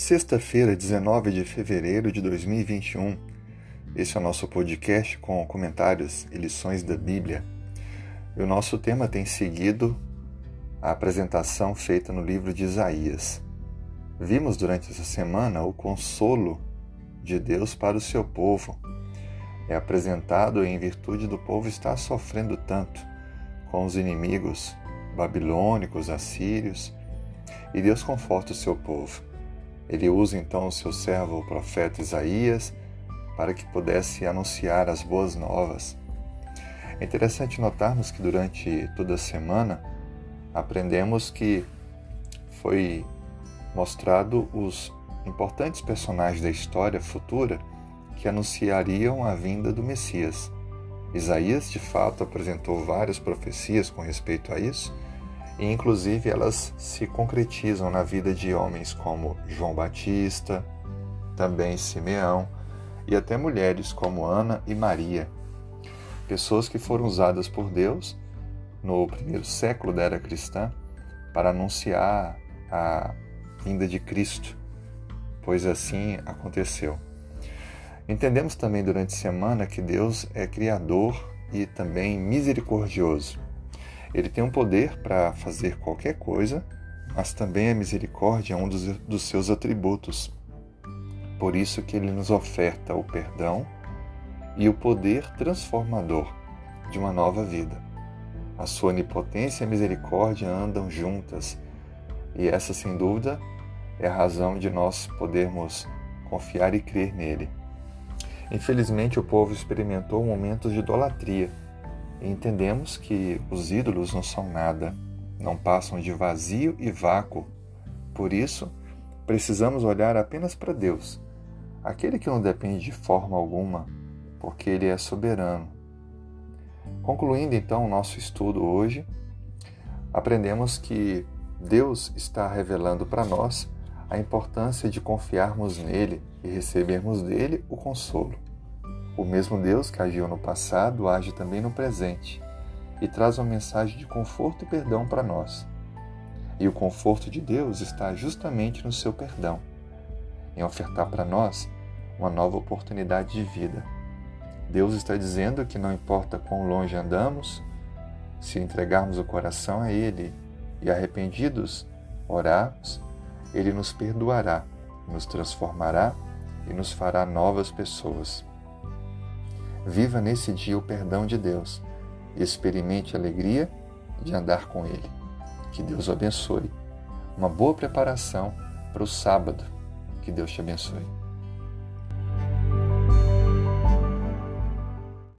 Sexta-feira, 19 de fevereiro de 2021. Esse é o nosso podcast com comentários e lições da Bíblia. E o nosso tema tem seguido a apresentação feita no livro de Isaías. Vimos durante essa semana o consolo de Deus para o seu povo. É apresentado em virtude do povo estar sofrendo tanto com os inimigos babilônicos, assírios, e Deus conforta o seu povo. Ele usa então o seu servo, o profeta Isaías, para que pudesse anunciar as boas novas. É interessante notarmos que durante toda a semana aprendemos que foi mostrado os importantes personagens da história futura que anunciariam a vinda do Messias. Isaías, de fato, apresentou várias profecias com respeito a isso, e inclusive elas se concretizam na vida de homens como João Batista, também Simeão e até mulheres como Ana e Maria, pessoas que foram usadas por Deus no primeiro século da era cristã para anunciar a vinda de Cristo, pois assim aconteceu. Entendemos também durante a semana que Deus é criador e também misericordioso. Ele tem um poder para fazer qualquer coisa, mas também a misericórdia é um dos, dos seus atributos. Por isso que ele nos oferta o perdão e o poder transformador de uma nova vida. A sua onipotência e a misericórdia andam juntas, e essa, sem dúvida, é a razão de nós podermos confiar e crer nele. Infelizmente, o povo experimentou momentos de idolatria e entendemos que os ídolos não são nada, não passam de vazio e vácuo. Por isso, precisamos olhar apenas para Deus, aquele que não depende de forma alguma, porque Ele é soberano. Concluindo então o nosso estudo hoje, aprendemos que Deus está revelando para nós a importância de confiarmos nele e recebermos dele o consolo. O mesmo Deus que agiu no passado age também no presente e traz uma mensagem de conforto e perdão para nós. E o conforto de Deus está justamente no seu perdão, em ofertar para nós uma nova oportunidade de vida. Deus está dizendo que não importa quão longe andamos, se entregarmos o coração a Ele e arrependidos orarmos, Ele nos perdoará, nos transformará e nos fará novas pessoas. Viva nesse dia o perdão de Deus experimente a alegria de andar com Ele. Que Deus o abençoe. Uma boa preparação para o sábado. Que Deus te abençoe.